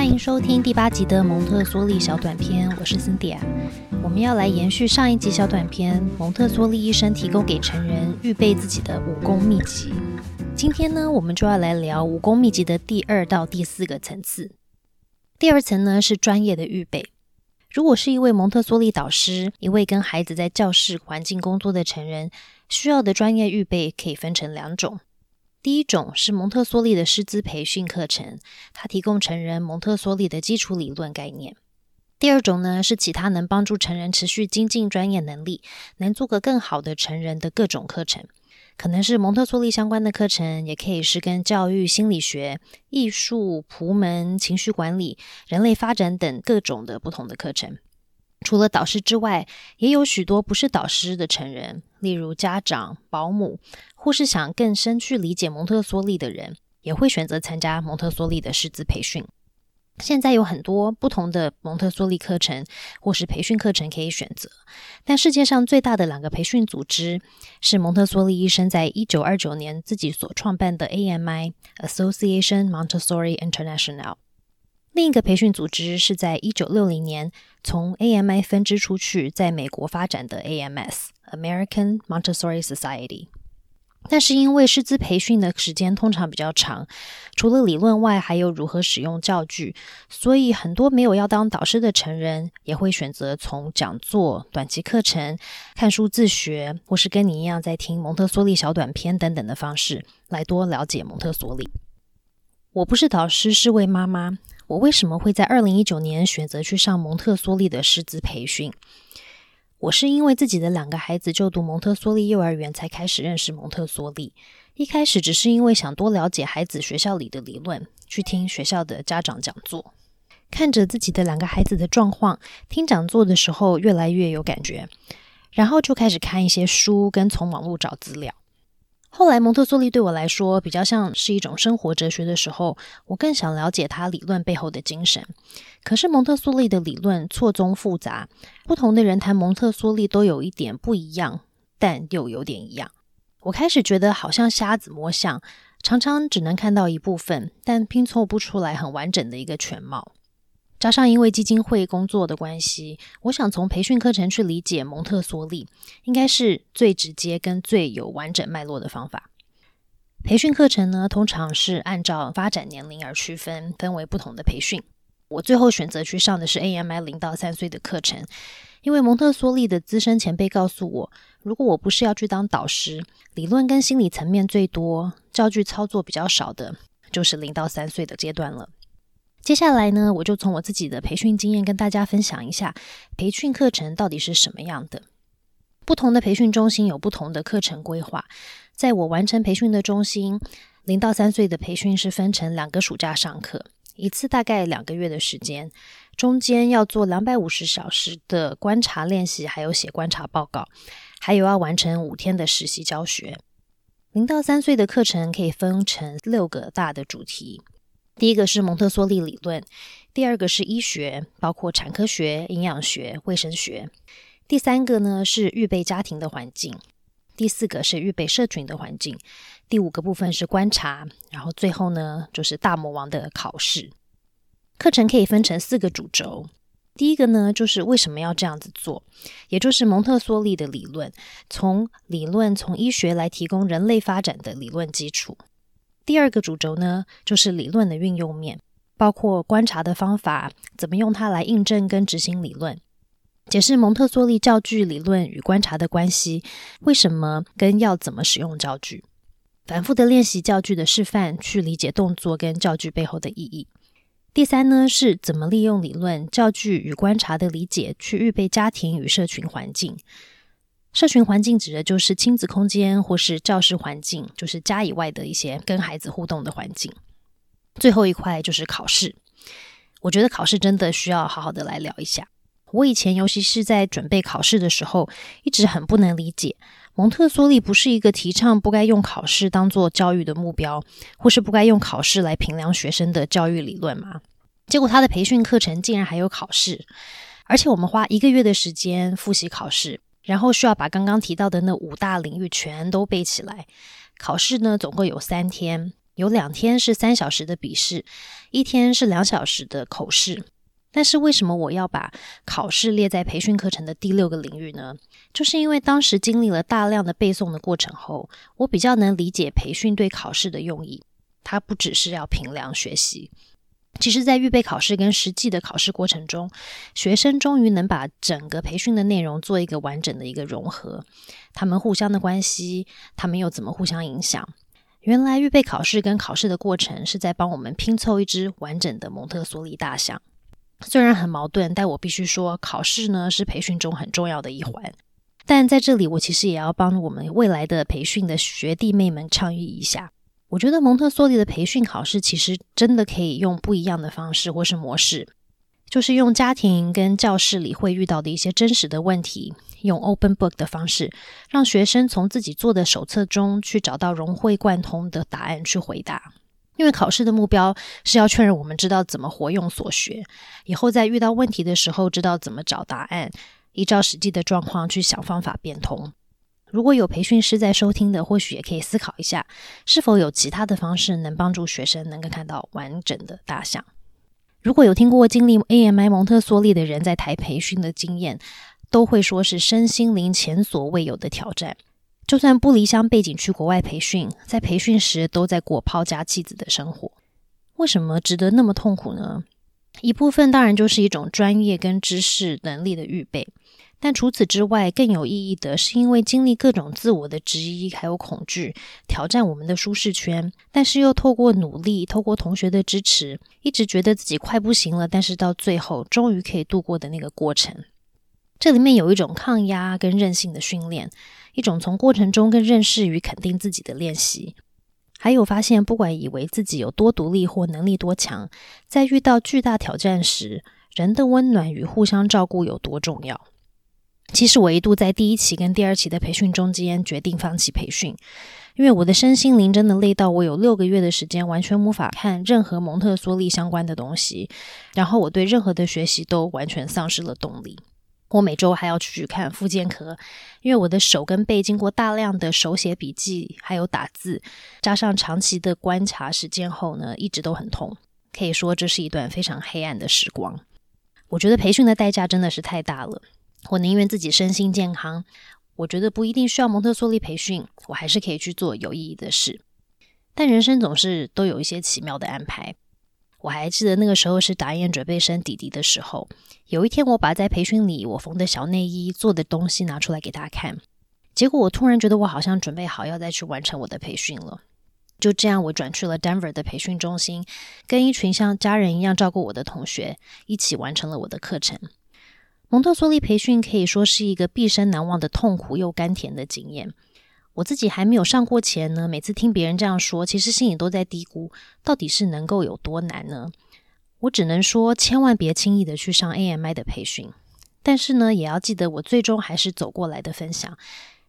欢迎收听第八集的蒙特梭利小短片，我是 Cindy。我们要来延续上一集小短片，蒙特梭利医生提供给成人预备自己的武功秘籍。今天呢，我们就要来聊武功秘籍的第二到第四个层次。第二层呢是专业的预备。如果是一位蒙特梭利导师，一位跟孩子在教室环境工作的成人，需要的专业预备可以分成两种。第一种是蒙特梭利的师资培训课程，它提供成人蒙特梭利的基础理论概念。第二种呢是其他能帮助成人持续精进专业能力，能做个更好的成人的各种课程，可能是蒙特梭利相关的课程，也可以是跟教育、心理学、艺术、仆门、情绪管理、人类发展等各种的不同的课程。除了导师之外，也有许多不是导师的成人，例如家长、保姆，或是想更深去理解蒙特梭利的人，也会选择参加蒙特梭利的师资培训。现在有很多不同的蒙特梭利课程或是培训课程可以选择，但世界上最大的两个培训组织是蒙特梭利医生在一九二九年自己所创办的 AMI（Association Montessori International）。另一个培训组织是在一九六零年从 AMI 分支出去，在美国发展的 AMS（American Montessori Society）。但是因为师资培训的时间通常比较长，除了理论外，还有如何使用教具，所以很多没有要当导师的成人也会选择从讲座、短期课程、看书自学，或是跟你一样在听蒙特梭利小短片等等的方式来多了解蒙特梭利。我不是导师，是位妈妈。我为什么会在二零一九年选择去上蒙特梭利的师资培训？我是因为自己的两个孩子就读蒙特梭利幼儿园才开始认识蒙特梭利。一开始只是因为想多了解孩子学校里的理论，去听学校的家长讲座，看着自己的两个孩子的状况，听讲座的时候越来越有感觉，然后就开始看一些书，跟从网络找资料。后来，蒙特梭利对我来说比较像是一种生活哲学的时候，我更想了解他理论背后的精神。可是，蒙特梭利的理论错综复杂，不同的人谈蒙特梭利都有一点不一样，但又有点一样。我开始觉得好像瞎子摸象，常常只能看到一部分，但拼凑不出来很完整的一个全貌。加上因为基金会工作的关系，我想从培训课程去理解蒙特梭利，应该是最直接跟最有完整脉络的方法。培训课程呢，通常是按照发展年龄而区分，分为不同的培训。我最后选择去上的是 AMI 零到三岁的课程，因为蒙特梭利的资深前辈告诉我，如果我不是要去当导师，理论跟心理层面最多，教具操作比较少的，就是零到三岁的阶段了。接下来呢，我就从我自己的培训经验跟大家分享一下培训课程到底是什么样的。不同的培训中心有不同的课程规划。在我完成培训的中心，零到三岁的培训是分成两个暑假上课，一次大概两个月的时间，中间要做两百五十小时的观察练习，还有写观察报告，还有要完成五天的实习教学。零到三岁的课程可以分成六个大的主题。第一个是蒙特梭利理论，第二个是医学，包括产科学、营养学、卫生学。第三个呢是预备家庭的环境，第四个是预备社群的环境，第五个部分是观察，然后最后呢就是大魔王的考试。课程可以分成四个主轴，第一个呢就是为什么要这样子做，也就是蒙特梭利的理论，从理论从医学来提供人类发展的理论基础。第二个主轴呢，就是理论的运用面，包括观察的方法，怎么用它来印证跟执行理论，解释蒙特梭利教具理论与观察的关系，为什么跟要怎么使用教具，反复的练习教具的示范，去理解动作跟教具背后的意义。第三呢，是怎么利用理论、教具与观察的理解，去预备家庭与社群环境。社群环境指的就是亲子空间或是教室环境，就是家以外的一些跟孩子互动的环境。最后一块就是考试，我觉得考试真的需要好好的来聊一下。我以前尤其是在准备考试的时候，一直很不能理解，蒙特梭利不是一个提倡不该用考试当做教育的目标，或是不该用考试来评量学生的教育理论吗？结果他的培训课程竟然还有考试，而且我们花一个月的时间复习考试。然后需要把刚刚提到的那五大领域全都背起来。考试呢，总共有三天，有两天是三小时的笔试，一天是两小时的口试。但是为什么我要把考试列在培训课程的第六个领域呢？就是因为当时经历了大量的背诵的过程后，我比较能理解培训对考试的用意。它不只是要评量学习，其实，在预备考试跟实际的考试过程中，学生终于能把整个培训的内容做一个完整的一个融合。他们互相的关系，他们又怎么互相影响？原来预备考试跟考试的过程是在帮我们拼凑一只完整的蒙特梭利大象。虽然很矛盾，但我必须说，考试呢是培训中很重要的一环。但在这里，我其实也要帮我们未来的培训的学弟妹们倡议一下。我觉得蒙特梭利的培训考试其实真的可以用不一样的方式或是模式，就是用家庭跟教室里会遇到的一些真实的问题，用 open book 的方式，让学生从自己做的手册中去找到融会贯通的答案去回答。因为考试的目标是要确认我们知道怎么活用所学，以后在遇到问题的时候知道怎么找答案，依照实际的状况去想方法变通。如果有培训师在收听的，或许也可以思考一下，是否有其他的方式能帮助学生能够看到完整的大象。如果有听过经历 AMI 蒙特梭利的人在台培训的经验，都会说是身心灵前所未有的挑战。就算不离乡背景去国外培训，在培训时都在过抛家弃子的生活。为什么值得那么痛苦呢？一部分当然就是一种专业跟知识能力的预备，但除此之外，更有意义的是因为经历各种自我的质疑还有恐惧，挑战我们的舒适圈，但是又透过努力，透过同学的支持，一直觉得自己快不行了，但是到最后终于可以度过的那个过程。这里面有一种抗压跟韧性的训练。一种从过程中更认识与肯定自己的练习，还有发现，不管以为自己有多独立或能力多强，在遇到巨大挑战时，人的温暖与互相照顾有多重要。其实我一度在第一期跟第二期的培训中间决定放弃培训，因为我的身心灵真的累到我有六个月的时间完全无法看任何蒙特梭利相关的东西，然后我对任何的学习都完全丧失了动力。我每周还要去看复健科，因为我的手跟背经过大量的手写笔记，还有打字，加上长期的观察时间后呢，一直都很痛。可以说这是一段非常黑暗的时光。我觉得培训的代价真的是太大了。我宁愿自己身心健康，我觉得不一定需要蒙特梭利培训，我还是可以去做有意义的事。但人生总是都有一些奇妙的安排。我还记得那个时候是打印准备生弟弟的时候，有一天我把在培训里我缝的小内衣做的东西拿出来给他看，结果我突然觉得我好像准备好要再去完成我的培训了。就这样，我转去了 Denver 的培训中心，跟一群像家人一样照顾我的同学一起完成了我的课程。蒙特梭利培训可以说是一个毕生难忘的痛苦又甘甜的经验。我自己还没有上过前呢，每次听别人这样说，其实心里都在嘀咕，到底是能够有多难呢？我只能说，千万别轻易的去上 AMI 的培训。但是呢，也要记得我最终还是走过来的分享。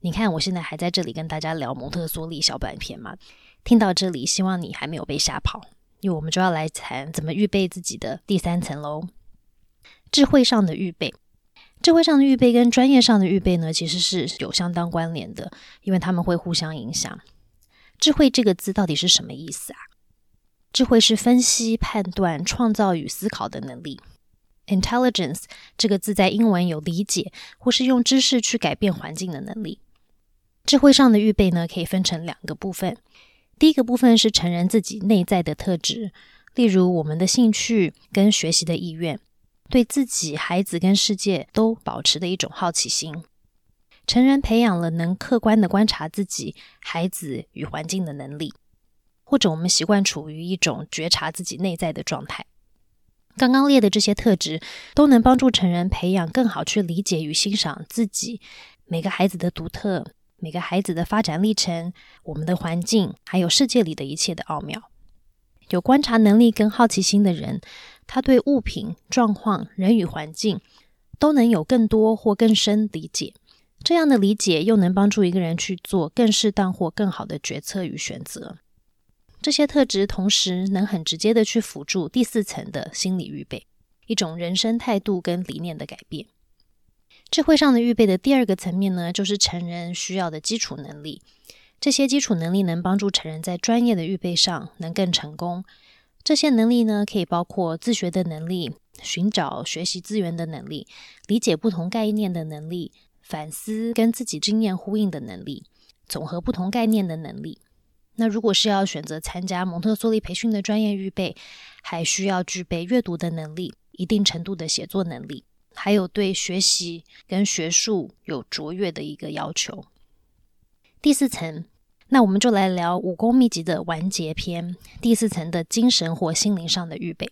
你看，我现在还在这里跟大家聊蒙特梭利小短片嘛。听到这里，希望你还没有被吓跑，因为我们就要来谈怎么预备自己的第三层喽，智慧上的预备。智慧上的预备跟专业上的预备呢，其实是有相当关联的，因为他们会互相影响。智慧这个字到底是什么意思啊？智慧是分析、判断、创造与思考的能力。Intelligence 这个字在英文有理解或是用知识去改变环境的能力。智慧上的预备呢，可以分成两个部分。第一个部分是成人自己内在的特质，例如我们的兴趣跟学习的意愿。对自己、孩子跟世界都保持的一种好奇心，成人培养了能客观的观察自己、孩子与环境的能力，或者我们习惯处于一种觉察自己内在的状态。刚刚列的这些特质，都能帮助成人培养更好去理解与欣赏自己、每个孩子的独特、每个孩子的发展历程、我们的环境，还有世界里的一切的奥妙。有观察能力跟好奇心的人。他对物品、状况、人与环境都能有更多或更深理解，这样的理解又能帮助一个人去做更适当或更好的决策与选择。这些特质同时能很直接的去辅助第四层的心理预备，一种人生态度跟理念的改变。智慧上的预备的第二个层面呢，就是成人需要的基础能力。这些基础能力能帮助成人在专业的预备上能更成功。这些能力呢，可以包括自学的能力、寻找学习资源的能力、理解不同概念的能力、反思跟自己经验呼应的能力、总和不同概念的能力。那如果是要选择参加蒙特梭利培训的专业预备，还需要具备阅读的能力、一定程度的写作能力，还有对学习跟学术有卓越的一个要求。第四层，那我们就来聊武功秘籍的完结篇。第四层的精神或心灵上的预备。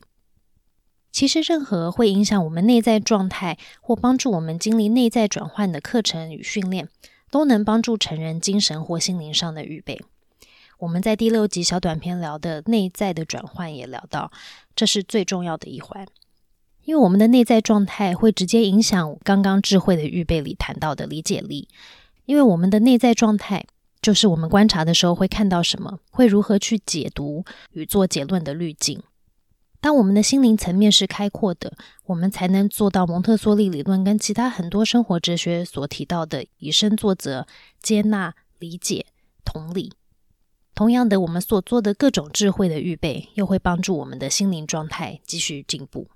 其实，任何会影响我们内在状态或帮助我们经历内在转换的课程与训练，都能帮助成人精神或心灵上的预备。我们在第六集小短片聊的内在的转换也聊到，这是最重要的一环，因为我们的内在状态会直接影响刚刚智慧的预备里谈到的理解力。因为我们的内在状态就是我们观察的时候会看到什么，会如何去解读与做结论的滤镜。当我们的心灵层面是开阔的，我们才能做到蒙特梭利理论跟其他很多生活哲学所提到的以身作则、接纳、理解、同理。同样的，我们所做的各种智慧的预备，又会帮助我们的心灵状态继续进步。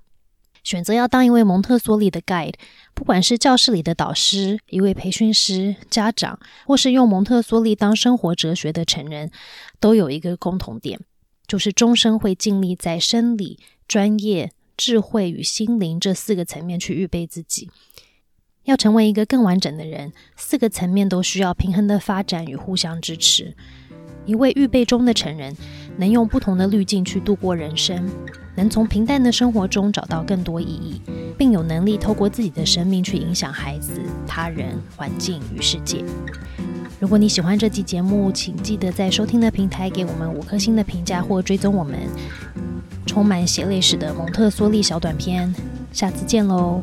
选择要当一位蒙特梭利的 guide，不管是教室里的导师、一位培训师、家长，或是用蒙特梭利当生活哲学的成人，都有一个共同点，就是终生会尽力在生理、专业、智慧与心灵这四个层面去预备自己。要成为一个更完整的人，四个层面都需要平衡的发展与互相支持。一位预备中的成人，能用不同的滤镜去度过人生，能从平淡的生活中找到更多意义，并有能力透过自己的生命去影响孩子、他人、环境与世界。如果你喜欢这期节目，请记得在收听的平台给我们五颗星的评价或追踪我们。充满血泪史的蒙特梭利小短片，下次见喽！